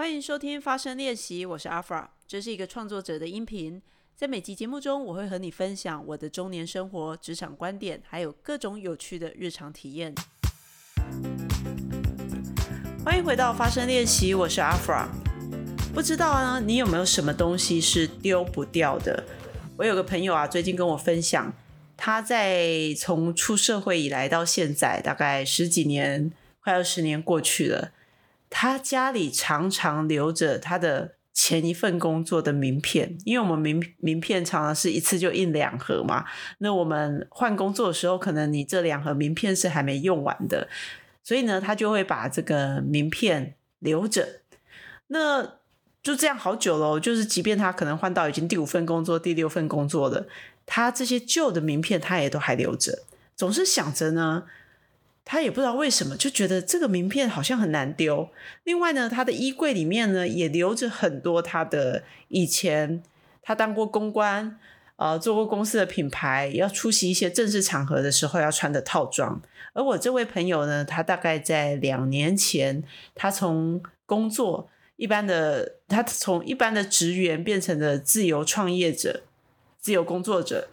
欢迎收听发声练习，我是阿 f r a 这是一个创作者的音频。在每集节目中，我会和你分享我的中年生活、职场观点，还有各种有趣的日常体验。欢迎回到发声练习，我是阿 f r a 不知道呢，你有没有什么东西是丢不掉的？我有个朋友啊，最近跟我分享，他在从出社会以来到现在，大概十几年，快要十年过去了。他家里常常留着他的前一份工作的名片，因为我们名名片常常是一次就印两盒嘛。那我们换工作的时候，可能你这两盒名片是还没用完的，所以呢，他就会把这个名片留着。那就这样好久了，就是即便他可能换到已经第五份工作、第六份工作了，他这些旧的名片他也都还留着，总是想着呢。他也不知道为什么，就觉得这个名片好像很难丢。另外呢，他的衣柜里面呢也留着很多他的以前他当过公关，呃，做过公司的品牌，要出席一些正式场合的时候要穿的套装。而我这位朋友呢，他大概在两年前，他从工作一般的，他从一般的职员变成了自由创业者、自由工作者。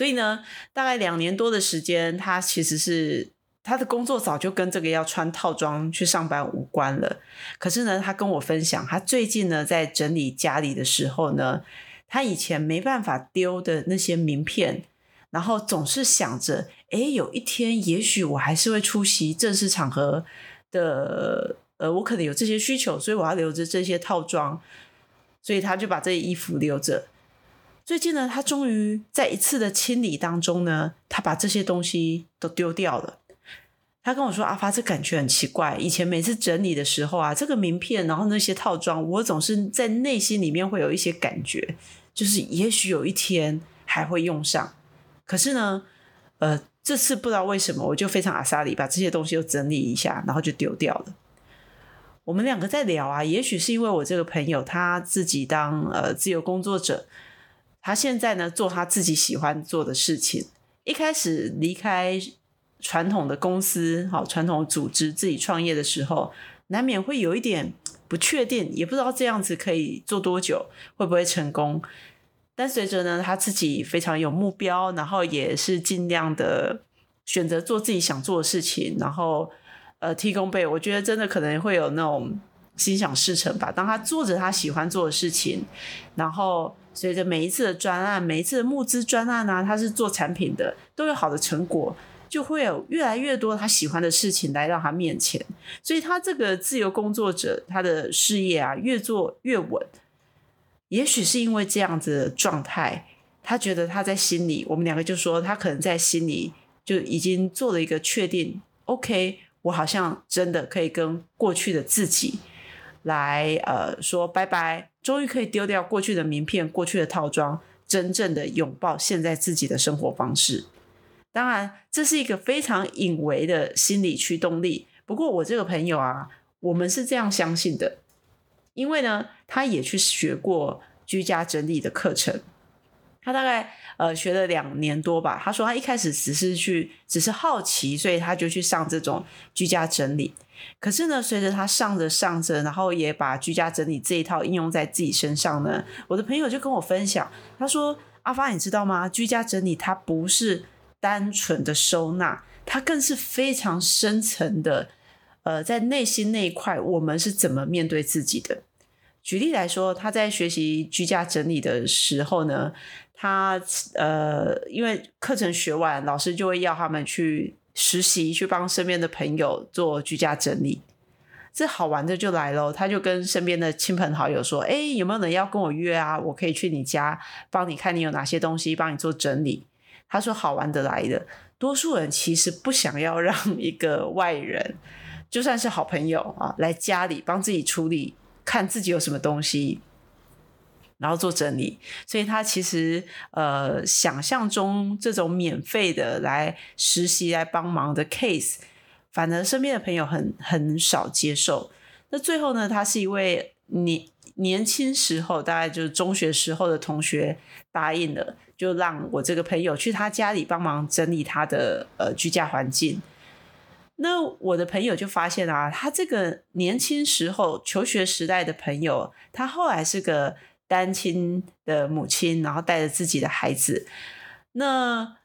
所以呢，大概两年多的时间，他其实是他的工作早就跟这个要穿套装去上班无关了。可是呢，他跟我分享，他最近呢在整理家里的时候呢，他以前没办法丢的那些名片，然后总是想着，哎，有一天也许我还是会出席正式场合的，呃，我可能有这些需求，所以我要留着这些套装，所以他就把这些衣服留着。最近呢，他终于在一次的清理当中呢，他把这些东西都丢掉了。他跟我说：“阿发，这感觉很奇怪。以前每次整理的时候啊，这个名片，然后那些套装，我总是在内心里面会有一些感觉，就是也许有一天还会用上。可是呢，呃，这次不知道为什么，我就非常阿萨里把这些东西又整理一下，然后就丢掉了。我们两个在聊啊，也许是因为我这个朋友他自己当呃自由工作者。”他现在呢，做他自己喜欢做的事情。一开始离开传统的公司，好传统组织，自己创业的时候，难免会有一点不确定，也不知道这样子可以做多久，会不会成功。但随着呢，他自己非常有目标，然后也是尽量的选择做自己想做的事情，然后呃提供被，我觉得真的可能会有那种心想事成吧。当他做着他喜欢做的事情，然后。随着每一次的专案，每一次的募资专案啊，他是做产品的，都有好的成果，就会有越来越多他喜欢的事情来到他面前。所以，他这个自由工作者，他的事业啊，越做越稳。也许是因为这样子的状态，他觉得他在心里，我们两个就说，他可能在心里就已经做了一个确定。OK，我好像真的可以跟过去的自己来呃说拜拜。终于可以丢掉过去的名片、过去的套装，真正的拥抱现在自己的生活方式。当然，这是一个非常隐微的心理驱动力。不过，我这个朋友啊，我们是这样相信的，因为呢，他也去学过居家整理的课程。他大概呃学了两年多吧。他说他一开始只是去，只是好奇，所以他就去上这种居家整理。可是呢，随着他上着上着，然后也把居家整理这一套应用在自己身上呢，我的朋友就跟我分享，他说：“阿发，你知道吗？居家整理它不是单纯的收纳，它更是非常深层的，呃，在内心那一块，我们是怎么面对自己的。”举例来说，他在学习居家整理的时候呢，他呃，因为课程学完，老师就会要他们去。实习去帮身边的朋友做居家整理，这好玩的就来了。他就跟身边的亲朋好友说：“哎，有没有人要跟我约啊？我可以去你家帮你看你有哪些东西，帮你做整理。”他说：“好玩的来的。”多数人其实不想要让 一个外人，就算是好朋友啊，来家里帮自己处理，看自己有什么东西。然后做整理，所以他其实呃想象中这种免费的来实习来帮忙的 case，反而身边的朋友很很少接受。那最后呢，他是一位年年轻时候大概就是中学时候的同学答应了，就让我这个朋友去他家里帮忙整理他的呃居家环境。那我的朋友就发现啊，他这个年轻时候求学时代的朋友，他后来是个单亲的母亲，然后带着自己的孩子。那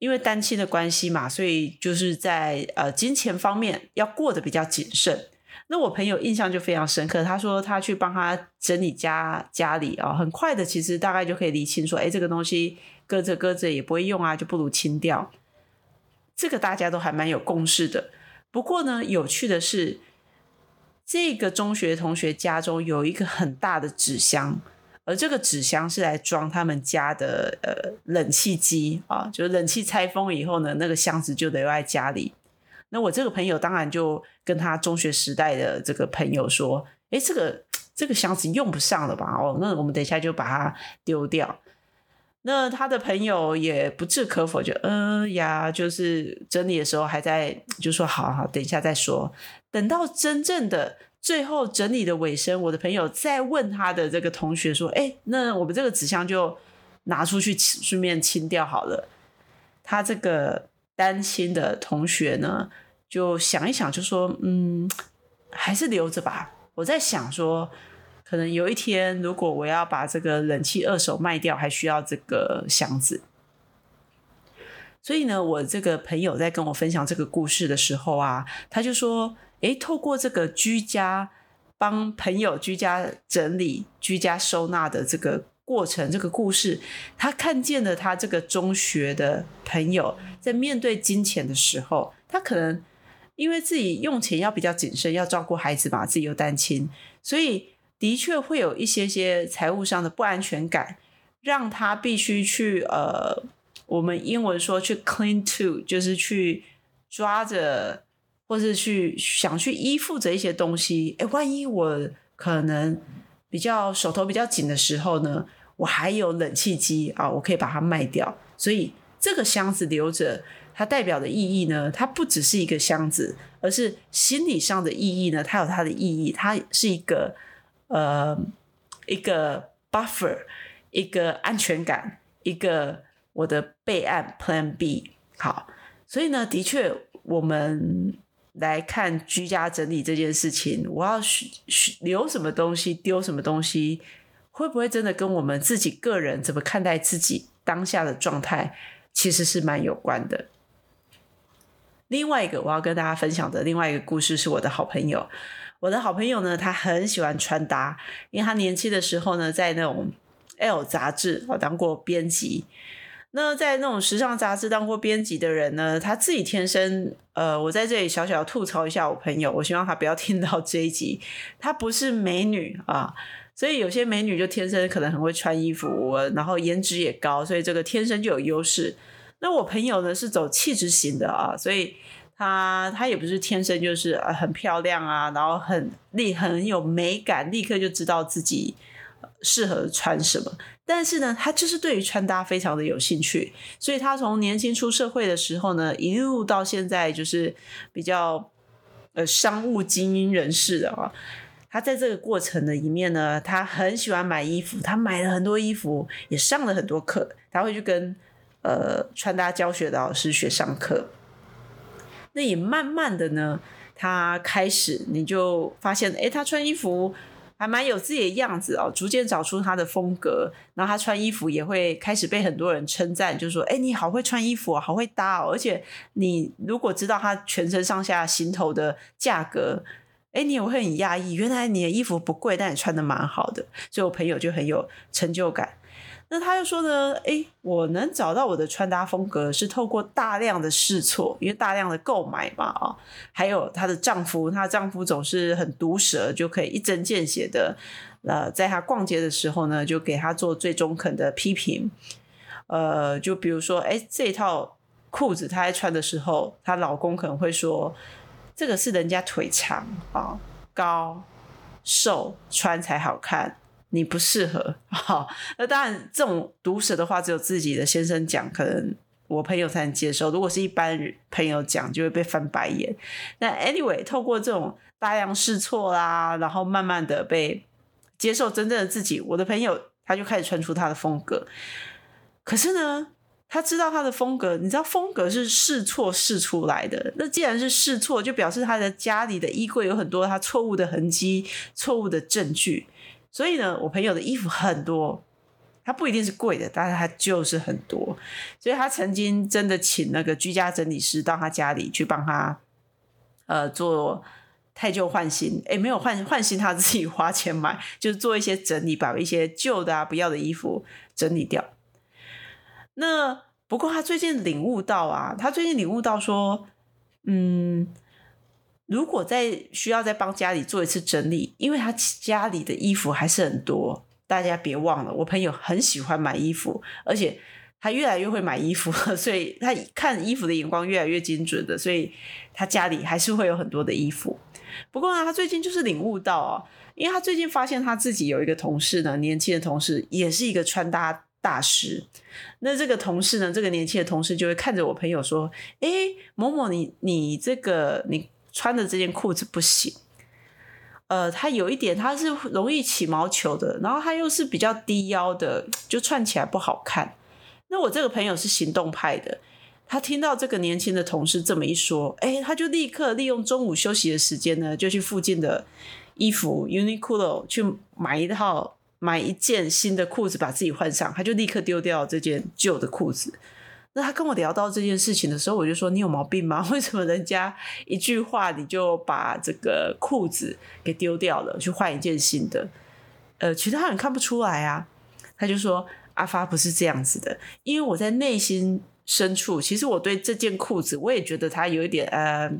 因为单亲的关系嘛，所以就是在呃金钱方面要过得比较谨慎。那我朋友印象就非常深刻，他说他去帮他整理家家里啊，很快的其实大概就可以理清说，哎，这个东西搁着搁着也不会用啊，就不如清掉。这个大家都还蛮有共识的。不过呢，有趣的是，这个中学同学家中有一个很大的纸箱，而这个纸箱是来装他们家的呃冷气机啊，就是冷气拆封以后呢，那个箱子就留在家里。那我这个朋友当然就跟他中学时代的这个朋友说：“哎，这个这个箱子用不上了吧？哦，那我们等一下就把它丢掉。”那他的朋友也不置可否，就嗯呀，就是整理的时候还在就说好好，等一下再说。等到真正的最后整理的尾声，我的朋友再问他的这个同学说：“哎，那我们这个纸箱就拿出去顺便清掉好了。”他这个担心的同学呢，就想一想，就说：“嗯，还是留着吧。”我在想说。可能有一天，如果我要把这个冷气二手卖掉，还需要这个箱子。所以呢，我这个朋友在跟我分享这个故事的时候啊，他就说：“诶，透过这个居家帮朋友居家整理、居家收纳的这个过程，这个故事，他看见了他这个中学的朋友在面对金钱的时候，他可能因为自己用钱要比较谨慎，要照顾孩子嘛，自己又单亲，所以。”的确会有一些些财务上的不安全感，让他必须去呃，我们英文说去 clean to，就是去抓着，或是去想去依附着一些东西。哎，万一我可能比较手头比较紧的时候呢，我还有冷气机啊，我可以把它卖掉。所以这个箱子留着，它代表的意义呢，它不只是一个箱子，而是心理上的意义呢，它有它的意义，它是一个。呃，一个 buffer，一个安全感，一个我的备案 Plan B。好，所以呢，的确，我们来看居家整理这件事情，我要留什么东西，丢什么东西，会不会真的跟我们自己个人怎么看待自己当下的状态，其实是蛮有关的。另外一个我要跟大家分享的另外一个故事，是我的好朋友。我的好朋友呢，他很喜欢穿搭，因为他年轻的时候呢，在那种 L 杂志哦当过编辑。那在那种时尚杂志当过编辑的人呢，他自己天生呃，我在这里小小吐槽一下我朋友，我希望他不要听到这一集。她不是美女啊，所以有些美女就天生可能很会穿衣服，然后颜值也高，所以这个天生就有优势。那我朋友呢是走气质型的啊，所以。她她也不是天生就是很漂亮啊，然后很立很有美感，立刻就知道自己适合穿什么。但是呢，他就是对于穿搭非常的有兴趣，所以他从年轻出社会的时候呢，一路到现在就是比较呃商务精英人士的啊。他在这个过程的一面呢，他很喜欢买衣服，他买了很多衣服，也上了很多课，他会去跟呃穿搭教学的老师学上课。那也慢慢的呢，他开始你就发现，哎，他穿衣服还蛮有自己的样子哦，逐渐找出他的风格。然后他穿衣服也会开始被很多人称赞，就说，哎，你好会穿衣服好会搭哦。而且你如果知道他全身上下行头的价格，哎，你也会很讶异，原来你的衣服不贵，但你穿的蛮好的。所以我朋友就很有成就感。那他又说呢？哎，我能找到我的穿搭风格是透过大量的试错，因为大量的购买嘛啊，还有她的丈夫，她丈夫总是很毒舌，就可以一针见血的，呃，在她逛街的时候呢，就给她做最中肯的批评。呃，就比如说，哎，这套裤子她在穿的时候，她老公可能会说，这个是人家腿长啊、高、瘦穿才好看。你不适合，好，那当然这种毒舌的话，只有自己的先生讲，可能我朋友才能接受。如果是一般朋友讲，就会被翻白眼。那 anyway，透过这种大量试错啦，然后慢慢的被接受真正的自己，我的朋友他就开始穿出他的风格。可是呢，他知道他的风格，你知道风格是试错试出来的。那既然是试错，就表示他的家里的衣柜有很多他错误的痕迹、错误的证据。所以呢，我朋友的衣服很多，他不一定是贵的，但是他就是很多。所以他曾经真的请那个居家整理师到他家里去帮他，呃，做太旧换新。诶，没有换换新，他自己花钱买，就是做一些整理，把一些旧的啊、不要的衣服整理掉。那不过他最近领悟到啊，他最近领悟到说，嗯，如果在需要再帮家里做一次整理，因为他家里的衣服还是很多，大家别忘了，我朋友很喜欢买衣服，而且他越来越会买衣服，所以他看衣服的眼光越来越精准的，所以他家里还是会有很多的衣服。不过呢，他最近就是领悟到啊，因为他最近发现他自己有一个同事呢，年轻的同事，也是一个穿搭。大师，那这个同事呢？这个年轻的同事就会看着我朋友说：“哎，某某，你你这个你穿的这件裤子不行。呃，它有一点，它是容易起毛球的，然后它又是比较低腰的，就串起来不好看。那我这个朋友是行动派的，他听到这个年轻的同事这么一说，哎，他就立刻利用中午休息的时间呢，就去附近的衣服 Uniqlo 去买一套。”买一件新的裤子，把自己换上，他就立刻丢掉这件旧的裤子。那他跟我聊到这件事情的时候，我就说：“你有毛病吗？为什么人家一句话你就把这个裤子给丢掉了，去换一件新的？”呃，其他人看不出来啊。他就说：“阿发不是这样子的，因为我在内心深处，其实我对这件裤子，我也觉得它有一点呃。”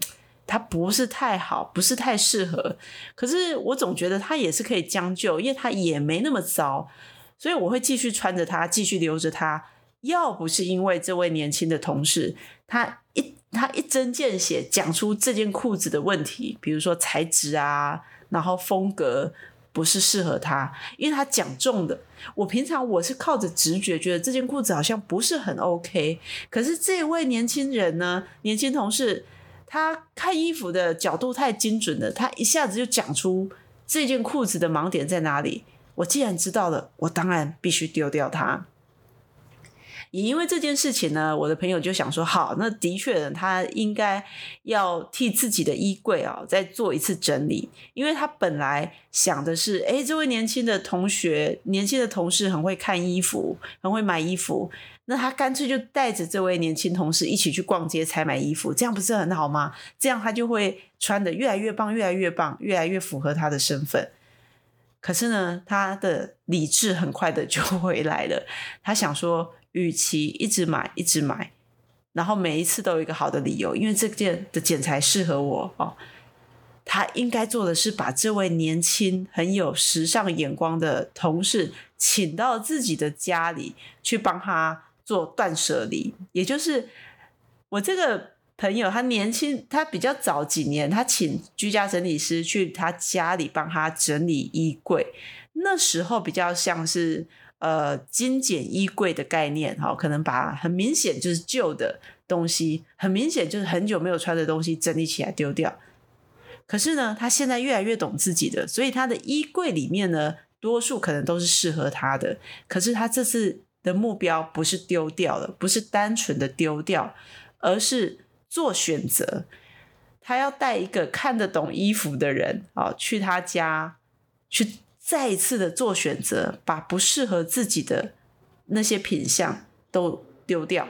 它不是太好，不是太适合，可是我总觉得它也是可以将就，因为它也没那么糟，所以我会继续穿着它，继续留着它。要不是因为这位年轻的同事，他一他一针见血讲出这件裤子的问题，比如说材质啊，然后风格不是适合他，因为他讲中的。我平常我是靠着直觉觉得这件裤子好像不是很 OK，可是这位年轻人呢，年轻同事。他看衣服的角度太精准了，他一下子就讲出这件裤子的盲点在哪里。我既然知道了，我当然必须丢掉它。也因为这件事情呢，我的朋友就想说：好，那的确，他应该要替自己的衣柜啊再做一次整理，因为他本来想的是：哎，这位年轻的同学、年轻的同事很会看衣服，很会买衣服。那他干脆就带着这位年轻同事一起去逛街、采买衣服，这样不是很好吗？这样他就会穿的越来越棒、越来越棒、越来越符合他的身份。可是呢，他的理智很快的就回来了。他想说，与其一直买、一直买，然后每一次都有一个好的理由，因为这件的剪裁适合我哦。他应该做的是把这位年轻、很有时尚眼光的同事请到自己的家里去帮他。做断舍离，也就是我这个朋友，他年轻，他比较早几年，他请居家整理师去他家里帮他整理衣柜。那时候比较像是呃精简衣柜的概念，哈，可能把很明显就是旧的东西，很明显就是很久没有穿的东西整理起来丢掉。可是呢，他现在越来越懂自己的，所以他的衣柜里面呢，多数可能都是适合他的。可是他这次。的目标不是丢掉了，不是单纯的丢掉，而是做选择。他要带一个看得懂衣服的人啊，去他家，去再一次的做选择，把不适合自己的那些品相都丢掉。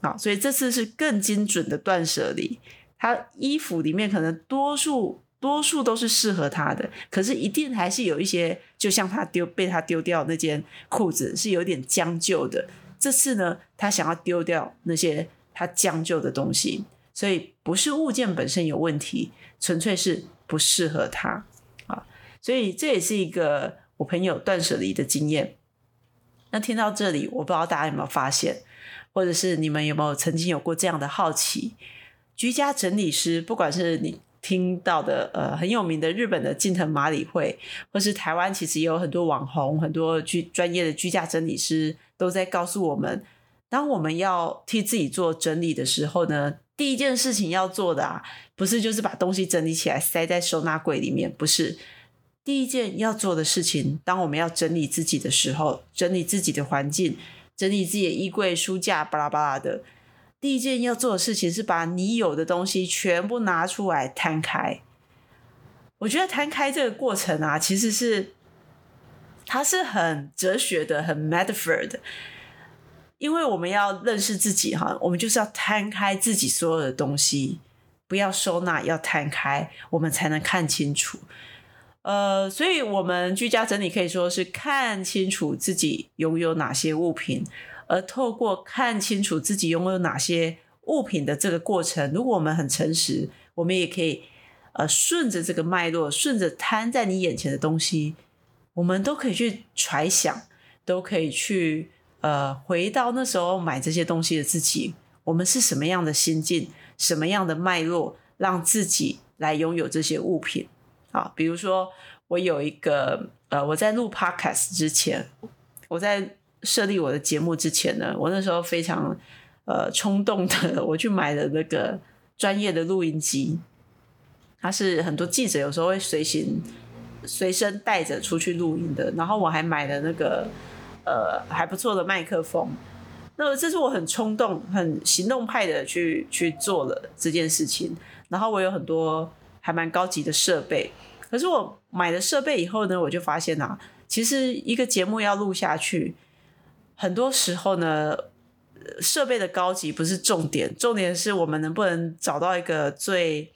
好，所以这次是更精准的断舍离。他衣服里面可能多数。多数都是适合他的，可是一定还是有一些，就像他丢被他丢掉那件裤子是有点将就的。这次呢，他想要丢掉那些他将就的东西，所以不是物件本身有问题，纯粹是不适合他。所以这也是一个我朋友断舍离的经验。那听到这里，我不知道大家有没有发现，或者是你们有没有曾经有过这样的好奇？居家整理师，不管是你。听到的呃很有名的日本的近藤麻里惠，或是台湾其实也有很多网红、很多居专业的居家整理师都在告诉我们，当我们要替自己做整理的时候呢，第一件事情要做的啊，不是就是把东西整理起来塞在收纳柜里面，不是第一件要做的事情。当我们要整理自己的时候，整理自己的环境，整理自己的衣柜、书架，巴拉巴拉的。第一件要做的事情是把你有的东西全部拿出来摊开。我觉得摊开这个过程啊，其实是它是很哲学的、很 metaphor 的，因为我们要认识自己哈，我们就是要摊开自己所有的东西，不要收纳，要摊开，我们才能看清楚。呃，所以我们居家整理可以说是看清楚自己拥有哪些物品。而透过看清楚自己拥有哪些物品的这个过程，如果我们很诚实，我们也可以呃顺着这个脉络，顺着摊在你眼前的东西，我们都可以去揣想，都可以去呃回到那时候买这些东西的自己，我们是什么样的心境，什么样的脉络，让自己来拥有这些物品啊？比如说，我有一个呃，我在录 podcast 之前，我在。设立我的节目之前呢，我那时候非常呃冲动的，我去买了那个专业的录音机，它是很多记者有时候会随行随身带着出去录音的。然后我还买了那个呃还不错的麦克风。那这是我很冲动、很行动派的去去做了这件事情。然后我有很多还蛮高级的设备，可是我买了设备以后呢，我就发现啊，其实一个节目要录下去。很多时候呢，设备的高级不是重点，重点是我们能不能找到一个最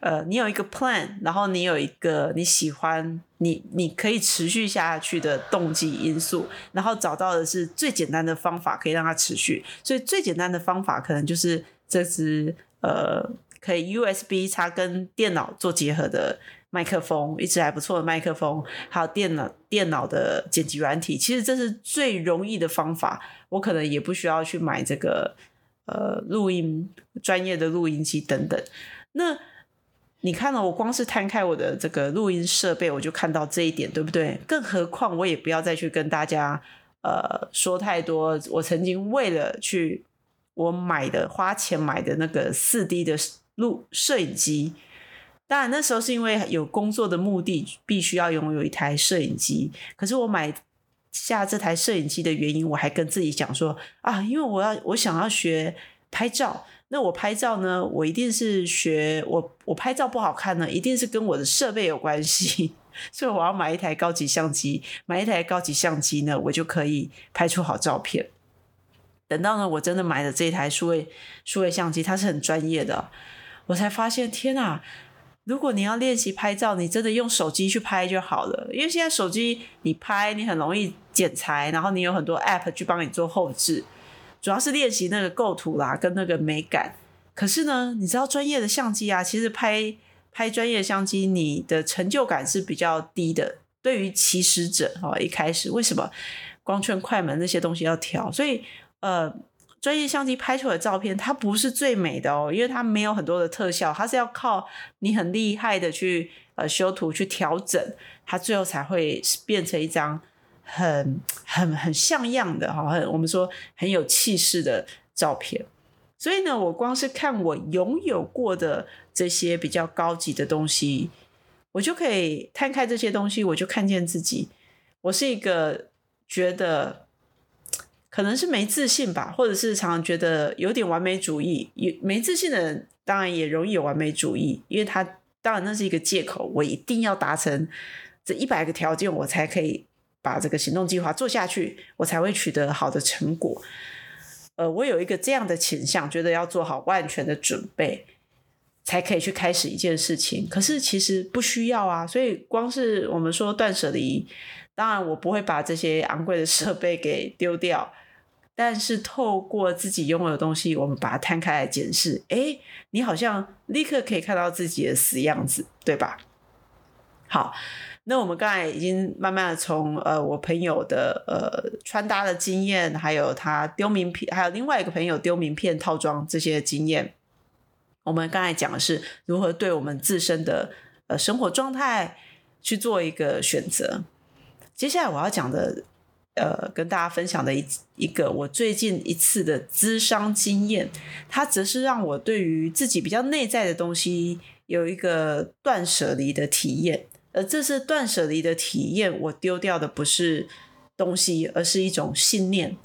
呃，你有一个 plan，然后你有一个你喜欢你你可以持续下去的动机因素，然后找到的是最简单的方法可以让它持续。所以最简单的方法可能就是这支呃可以 USB 插跟电脑做结合的。麦克风一直还不错的麦克风，还有电脑电脑的剪辑软体，其实这是最容易的方法。我可能也不需要去买这个呃录音专业的录音机等等。那你看了，我光是摊开我的这个录音设备，我就看到这一点，对不对？更何况我也不要再去跟大家呃说太多。我曾经为了去我买的花钱买的那个四 D 的录摄影机。当然，那时候是因为有工作的目的，必须要拥有一台摄影机。可是我买下这台摄影机的原因，我还跟自己讲说啊，因为我要我想要学拍照，那我拍照呢，我一定是学我我拍照不好看呢，一定是跟我的设备有关系。所以我要买一台高级相机，买一台高级相机呢，我就可以拍出好照片。等到呢，我真的买了这台数位数位相机，它是很专业的，我才发现，天哪！如果你要练习拍照，你真的用手机去拍就好了，因为现在手机你拍你很容易剪裁，然后你有很多 App 去帮你做后置，主要是练习那个构图啦跟那个美感。可是呢，你知道专业的相机啊，其实拍拍专业相机，你的成就感是比较低的。对于起始者哦，一开始为什么光圈、快门那些东西要调？所以呃。专业相机拍出来的照片，它不是最美的哦，因为它没有很多的特效，它是要靠你很厉害的去呃修图去调整，它最后才会变成一张很很很像样的哈，很我们说很有气势的照片。所以呢，我光是看我拥有过的这些比较高级的东西，我就可以摊开这些东西，我就看见自己，我是一个觉得。可能是没自信吧，或者是常常觉得有点完美主义。也没自信的人，当然也容易有完美主义，因为他当然那是一个借口。我一定要达成这一百个条件，我才可以把这个行动计划做下去，我才会取得好的成果。呃，我有一个这样的倾向，觉得要做好万全的准备，才可以去开始一件事情。可是其实不需要啊，所以光是我们说断舍离，当然我不会把这些昂贵的设备给丢掉。但是透过自己拥有的东西，我们把它摊开来检视，哎，你好像立刻可以看到自己的死样子，对吧？好，那我们刚才已经慢慢的从呃我朋友的呃穿搭的经验，还有他丢名片，还有另外一个朋友丢名片套装这些经验，我们刚才讲的是如何对我们自身的呃生活状态去做一个选择。接下来我要讲的。呃，跟大家分享的一一个我最近一次的咨商经验，它则是让我对于自己比较内在的东西有一个断舍离的体验。而这是断舍离的体验，我丢掉的不是东西，而是一种信念。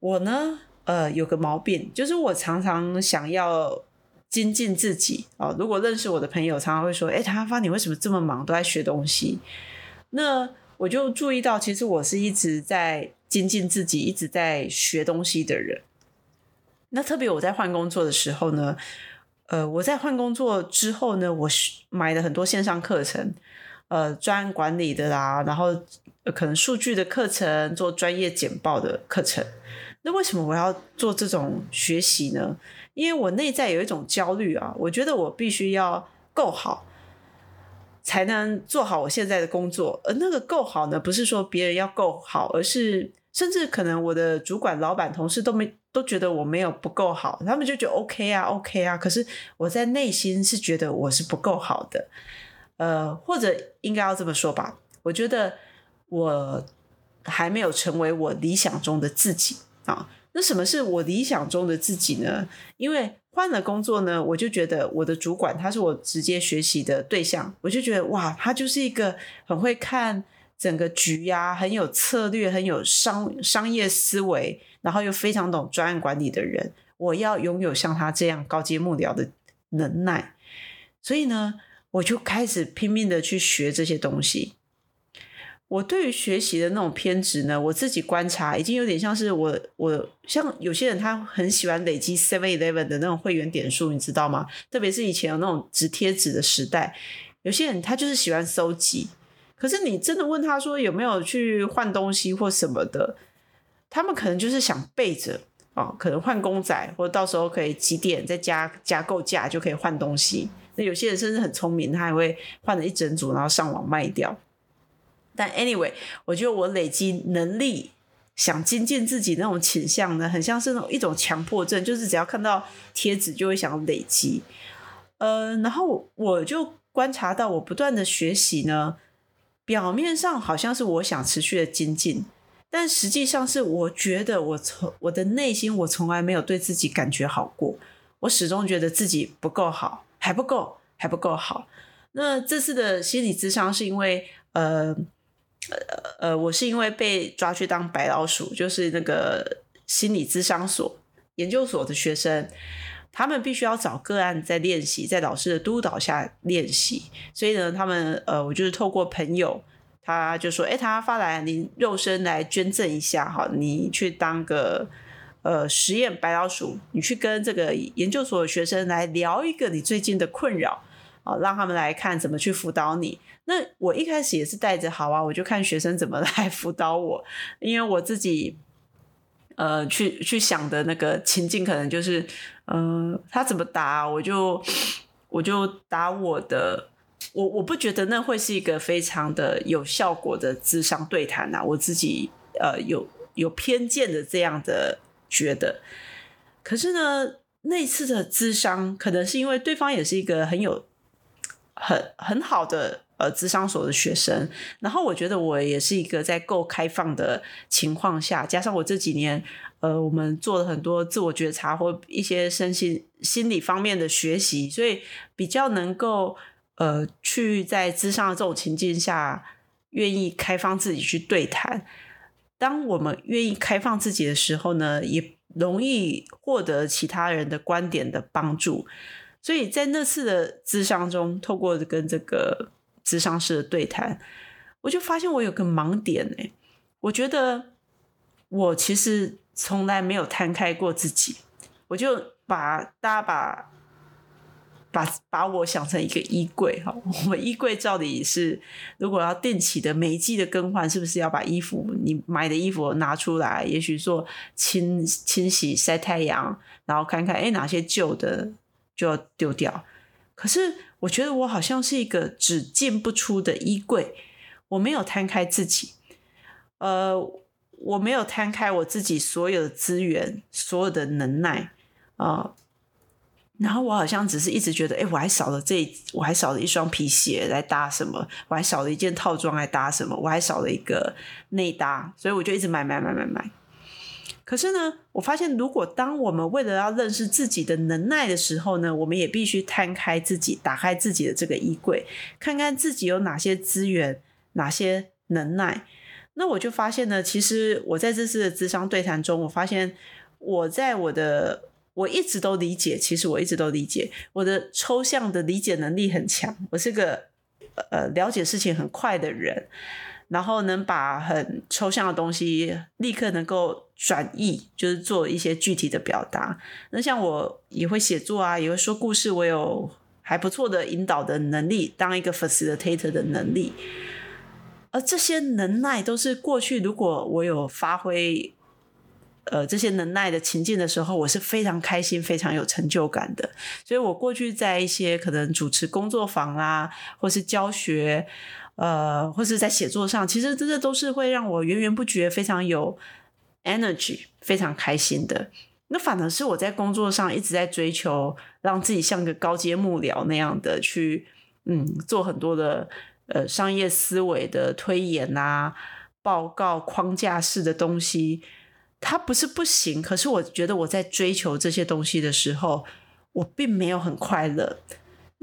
我呢，呃，有个毛病，就是我常常想要精进自己啊。如果认识我的朋友，常常会说：“哎，唐阿发，你为什么这么忙，都在学东西？”那我就注意到，其实我是一直在精进自己，一直在学东西的人。那特别我在换工作的时候呢，呃，我在换工作之后呢，我买了很多线上课程，呃，专管理的啦，然后可能数据的课程，做专业简报的课程。那为什么我要做这种学习呢？因为我内在有一种焦虑啊，我觉得我必须要够好。才能做好我现在的工作，而那个够好呢，不是说别人要够好，而是甚至可能我的主管、老板、同事都没都觉得我没有不够好，他们就觉得 OK 啊，OK 啊。可是我在内心是觉得我是不够好的，呃，或者应该要这么说吧，我觉得我还没有成为我理想中的自己啊。那什么是我理想中的自己呢？因为换了工作呢，我就觉得我的主管他是我直接学习的对象，我就觉得哇，他就是一个很会看整个局呀，很有策略，很有商商业思维，然后又非常懂专案管理的人。我要拥有像他这样高阶幕僚的能耐，所以呢，我就开始拼命的去学这些东西。我对于学习的那种偏执呢，我自己观察已经有点像是我我像有些人他很喜欢累积 Seven Eleven 的那种会员点数，你知道吗？特别是以前有那种纸贴纸的时代，有些人他就是喜欢收集。可是你真的问他说有没有去换东西或什么的，他们可能就是想备着啊，可能换公仔，或者到时候可以几点再加加购价就可以换东西。那有些人甚至很聪明，他还会换了一整组，然后上网卖掉。但 anyway，我觉得我累积能力、想精进自己那种倾向呢，很像是那种一种强迫症，就是只要看到贴纸就会想累积。呃，然后我就观察到，我不断的学习呢，表面上好像是我想持续的精进，但实际上是我觉得我从我的内心，我从来没有对自己感觉好过，我始终觉得自己不够好，还不够，还不够好。那这次的心理咨商是因为呃。呃呃，我是因为被抓去当白老鼠，就是那个心理咨商所研究所的学生，他们必须要找个案在练习，在老师的督导下练习。所以呢，他们呃，我就是透过朋友，他就说，哎，他发来你肉身来捐赠一下哈，你去当个呃实验白老鼠，你去跟这个研究所的学生来聊一个你最近的困扰啊，让他们来看怎么去辅导你。那我一开始也是带着好啊，我就看学生怎么 来辅导我，因为我自己，呃，去去想的那个情境可能就是，嗯，他怎么答，我就我就答我的，我我不觉得那会是一个非常的有效果的智商对谈啊，我自己呃有有偏见的这样的觉得，可是呢，那次的智商可能是因为对方也是一个很有很很好的。呃，智商所的学生，然后我觉得我也是一个在够开放的情况下，加上我这几年，呃，我们做了很多自我觉察或一些身心心理方面的学习，所以比较能够呃去在智商的这种情境下，愿意开放自己去对谈。当我们愿意开放自己的时候呢，也容易获得其他人的观点的帮助。所以在那次的智商中，透过跟这个。智商式的对谈，我就发现我有个盲点哎，我觉得我其实从来没有摊开过自己，我就把大家把把把我想成一个衣柜哈，我们衣柜照理是如果要定期的每一季的更换，是不是要把衣服你买的衣服拿出来，也许做清清洗、晒太阳，然后看看哎哪些旧的就要丢掉，可是。我觉得我好像是一个只进不出的衣柜，我没有摊开自己，呃，我没有摊开我自己所有的资源、所有的能耐啊，然后我好像只是一直觉得，哎，我还少了这，我还少了一双皮鞋来搭什么，我还少了一件套装来搭什么，我还少了一个内搭，所以我就一直买买买买买。可是呢，我发现，如果当我们为了要认识自己的能耐的时候呢，我们也必须摊开自己，打开自己的这个衣柜，看看自己有哪些资源、哪些能耐。那我就发现呢，其实我在这次的智商对谈中，我发现我在我的我一直都理解，其实我一直都理解我的抽象的理解能力很强，我是个呃了解事情很快的人，然后能把很抽象的东西立刻能够转译，就是做一些具体的表达。那像我也会写作啊，也会说故事，我有还不错的引导的能力，当一个 facilitator 的能力。而这些能耐都是过去，如果我有发挥，呃，这些能耐的情境的时候，我是非常开心、非常有成就感的。所以我过去在一些可能主持工作坊啊，或是教学，呃，或是在写作上，其实这些都是会让我源源不绝、非常有 energy、非常开心的。那反而是我在工作上一直在追求，让自己像个高阶幕僚那样的去，嗯，做很多的。呃，商业思维的推演啊，报告框架式的东西，它不是不行。可是我觉得我在追求这些东西的时候，我并没有很快乐。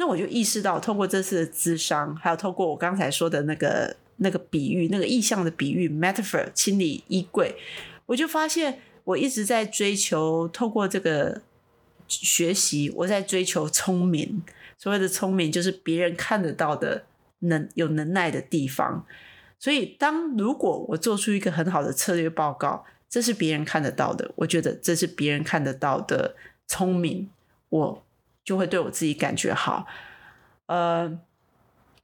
那我就意识到，透过这次的咨商，还有透过我刚才说的那个那个比喻、那个意象的比喻 （metaphor） 清理衣柜，我就发现我一直在追求，透过这个学习，我在追求聪明。所谓的聪明，就是别人看得到的。能有能耐的地方，所以当如果我做出一个很好的策略报告，这是别人看得到的，我觉得这是别人看得到的聪明，我就会对我自己感觉好。呃，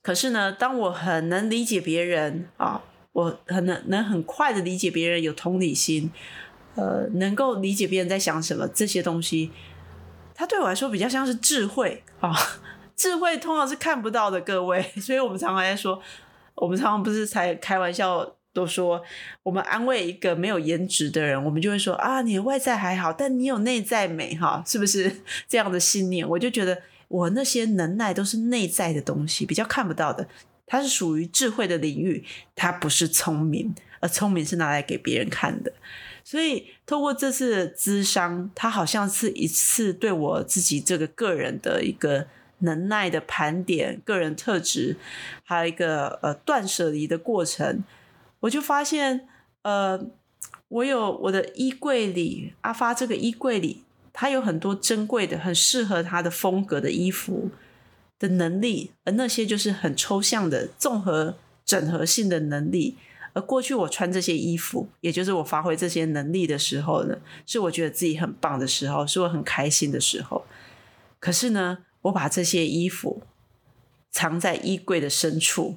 可是呢，当我很能理解别人啊，我很能能很快的理解别人，有同理心，呃，能够理解别人在想什么，这些东西，它对我来说比较像是智慧啊。智慧通常是看不到的，各位，所以我们常常在说，我们常常不是才开玩笑都说，我们安慰一个没有颜值的人，我们就会说啊，你的外在还好，但你有内在美，哈，是不是 这样的信念？我就觉得我那些能耐都是内在的东西，比较看不到的，它是属于智慧的领域，它不是聪明，而聪明是拿来给别人看的。所以透过这次的咨商，它好像是一次对我自己这个个人的一个。能耐的盘点，个人特质，还有一个呃断舍离的过程，我就发现，呃，我有我的衣柜里，阿发这个衣柜里，它有很多珍贵的、很适合他的风格的衣服的能力，而那些就是很抽象的综合整合性的能力。而过去我穿这些衣服，也就是我发挥这些能力的时候呢，是我觉得自己很棒的时候，是我很开心的时候。可是呢？我把这些衣服藏在衣柜的深处，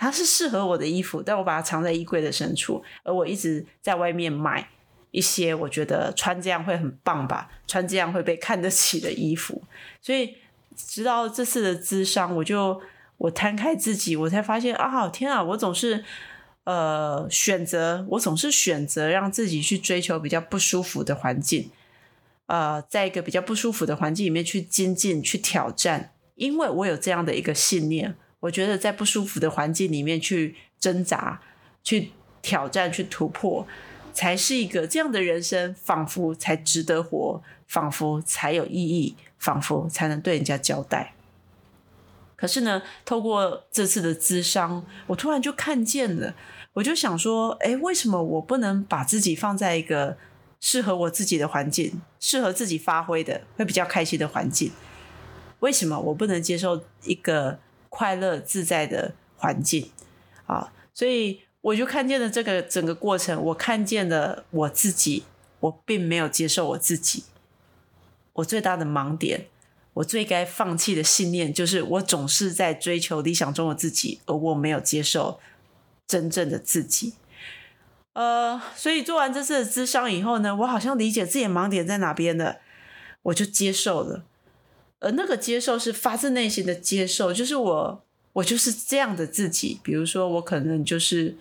它是适合我的衣服，但我把它藏在衣柜的深处。而我一直在外面买一些我觉得穿这样会很棒吧，穿这样会被看得起的衣服。所以直到这次的咨商，我就我摊开自己，我才发现啊，天啊，我总是呃选择，我总是选择让自己去追求比较不舒服的环境。呃，在一个比较不舒服的环境里面去精进、去挑战，因为我有这样的一个信念，我觉得在不舒服的环境里面去挣扎、去挑战、去突破，才是一个这样的人生，仿佛才值得活，仿佛才有意义，仿佛才能对人家交代。可是呢，透过这次的咨商，我突然就看见了，我就想说，哎，为什么我不能把自己放在一个？适合我自己的环境，适合自己发挥的，会比较开心的环境。为什么我不能接受一个快乐自在的环境啊？所以我就看见了这个整个过程，我看见了我自己，我并没有接受我自己。我最大的盲点，我最该放弃的信念，就是我总是在追求理想中的自己，而我没有接受真正的自己。呃，所以做完这次的咨商以后呢，我好像理解自己的盲点在哪边了，我就接受了。而那个接受是发自内心的接受，就是我，我就是这样的自己。比如说，我可能就是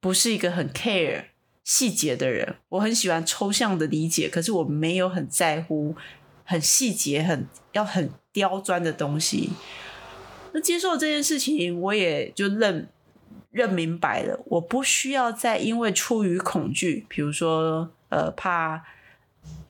不是一个很 care 细节的人，我很喜欢抽象的理解，可是我没有很在乎很细节、很要很刁钻的东西。那接受这件事情，我也就认。认明白了，我不需要再因为出于恐惧，比如说呃怕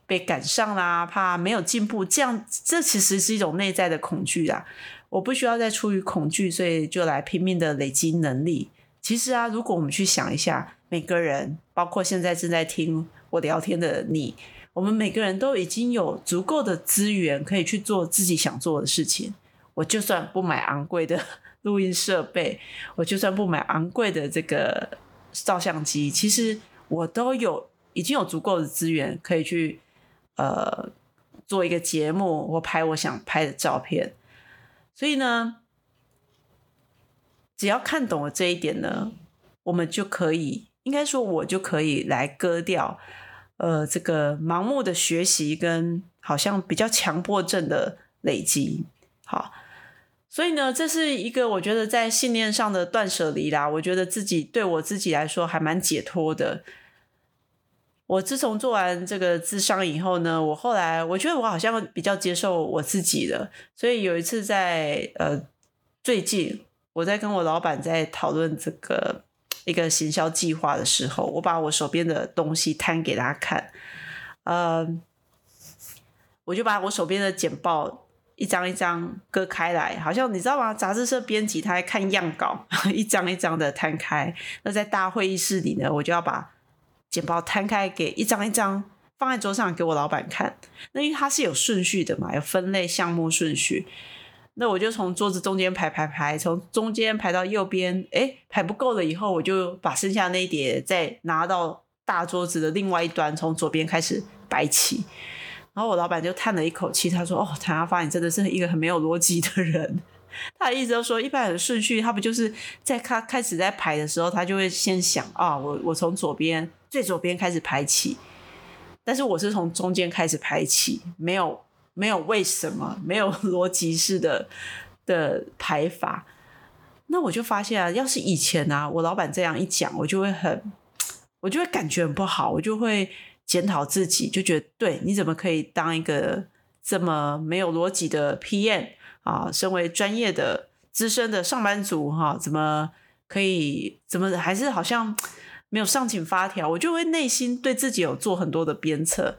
被赶上啦，怕没有进步，这样这其实是一种内在的恐惧啊。我不需要再出于恐惧，所以就来拼命的累积能力，其实啊，如果我们去想一下，每个人，包括现在正在听我聊天的你，我们每个人都已经有足够的资源可以去做自己想做的事情。我就算不买昂贵的录音设备，我就算不买昂贵的这个照相机，其实我都有已经有足够的资源可以去呃做一个节目或拍我想拍的照片。所以呢。只要看懂了这一点呢，我们就可以，应该说，我就可以来割掉，呃，这个盲目的学习跟好像比较强迫症的累积。好，所以呢，这是一个我觉得在信念上的断舍离啦。我觉得自己对我自己来说还蛮解脱的。我自从做完这个智商以后呢，我后来我觉得我好像比较接受我自己了。所以有一次在呃最近。我在跟我老板在讨论这个一个行销计划的时候，我把我手边的东西摊给他看，呃，我就把我手边的简报一张一张割开来，好像你知道吗？杂志社编辑他在看样稿，一张一张的摊开。那在大会议室里呢，我就要把简报摊开，给一张一张放在桌上给我老板看。那因为它是有顺序的嘛，有分类项目顺序。那我就从桌子中间排排排，从中间排到右边，哎，排不够了以后，我就把剩下那一叠再拿到大桌子的另外一端，从左边开始摆起。然后我老板就叹了一口气，他说：“哦，谭阿发，你真的是一个很没有逻辑的人。” 他一直都说，一般的顺序，他不就是在他开始在排的时候，他就会先想啊，我我从左边最左边开始排起，但是我是从中间开始排起，没有。没有为什么，没有 逻辑式的的排法，那我就发现啊，要是以前啊，我老板这样一讲，我就会很，我就会感觉很不好，我就会检讨自己，就觉得对，你怎么可以当一个这么没有逻辑的 PM 啊？身为专业的资深的上班族哈，怎么可以，怎么还是好像没有上紧发条？我就会内心对自己有做很多的鞭策。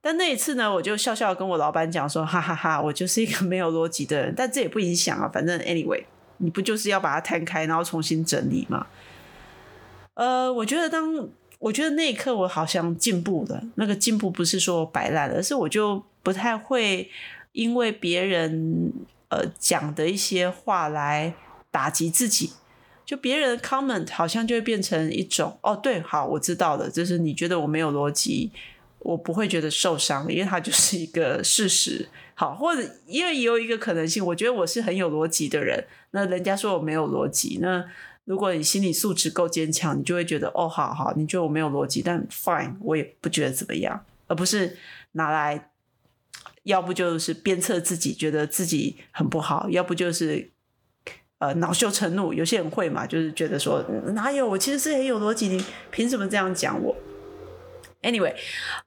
但那一次呢，我就笑笑跟我老板讲说：“哈哈哈，我就是一个没有逻辑的人。”但这也不影响啊，反正 anyway，你不就是要把它摊开，然后重新整理吗？呃，我觉得当我觉得那一刻我好像进步了。那个进步不是说摆烂了，而是我就不太会因为别人呃讲的一些话来打击自己。就别人 comment 好像就会变成一种哦，对，好，我知道了，就是你觉得我没有逻辑。我不会觉得受伤，因为它就是一个事实。好，或者因为也有一个可能性，我觉得我是很有逻辑的人。那人家说我没有逻辑，那如果你心理素质够坚强，你就会觉得哦，好好，你觉得我没有逻辑，但 fine，我也不觉得怎么样，而不是拿来，要不就是鞭策自己，觉得自己很不好，要不就是呃恼羞成怒。有些人会嘛，就是觉得说哪有我其实是很有逻辑，你凭什么这样讲我？Anyway，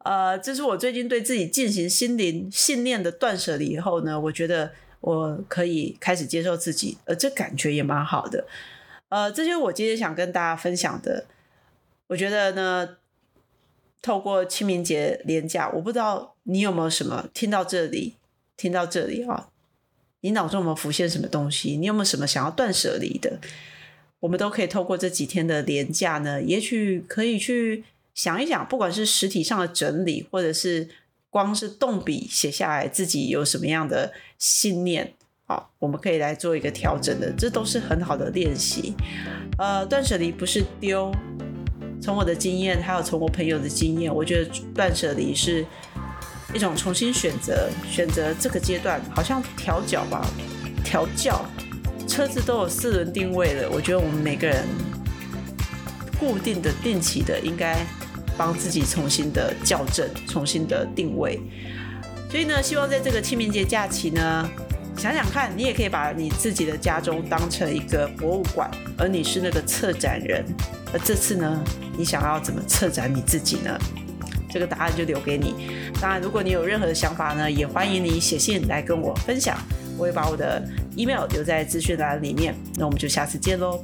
呃，这是我最近对自己进行心灵信念的断舍离以后呢，我觉得我可以开始接受自己，呃，这感觉也蛮好的。呃，这就是我今天想跟大家分享的。我觉得呢，透过清明节连假，我不知道你有没有什么听到这里，听到这里啊，你脑中有没有浮现什么东西？你有没有什么想要断舍离的？我们都可以透过这几天的连假呢，也许可以去。想一想，不管是实体上的整理，或者是光是动笔写下来自己有什么样的信念，好，我们可以来做一个调整的，这都是很好的练习。呃，断舍离不是丢，从我的经验，还有从我朋友的经验，我觉得断舍离是一种重新选择，选择这个阶段，好像调教吧，调教车子都有四轮定位了，我觉得我们每个人固定的、定期的应该。帮自己重新的校正，重新的定位。所以呢，希望在这个清明节假期呢，想想看，你也可以把你自己的家中当成一个博物馆，而你是那个策展人。而这次呢，你想要怎么策展你自己呢？这个答案就留给你。当然，如果你有任何的想法呢，也欢迎你写信来跟我分享。我会把我的 email 留在资讯栏里面。那我们就下次见喽。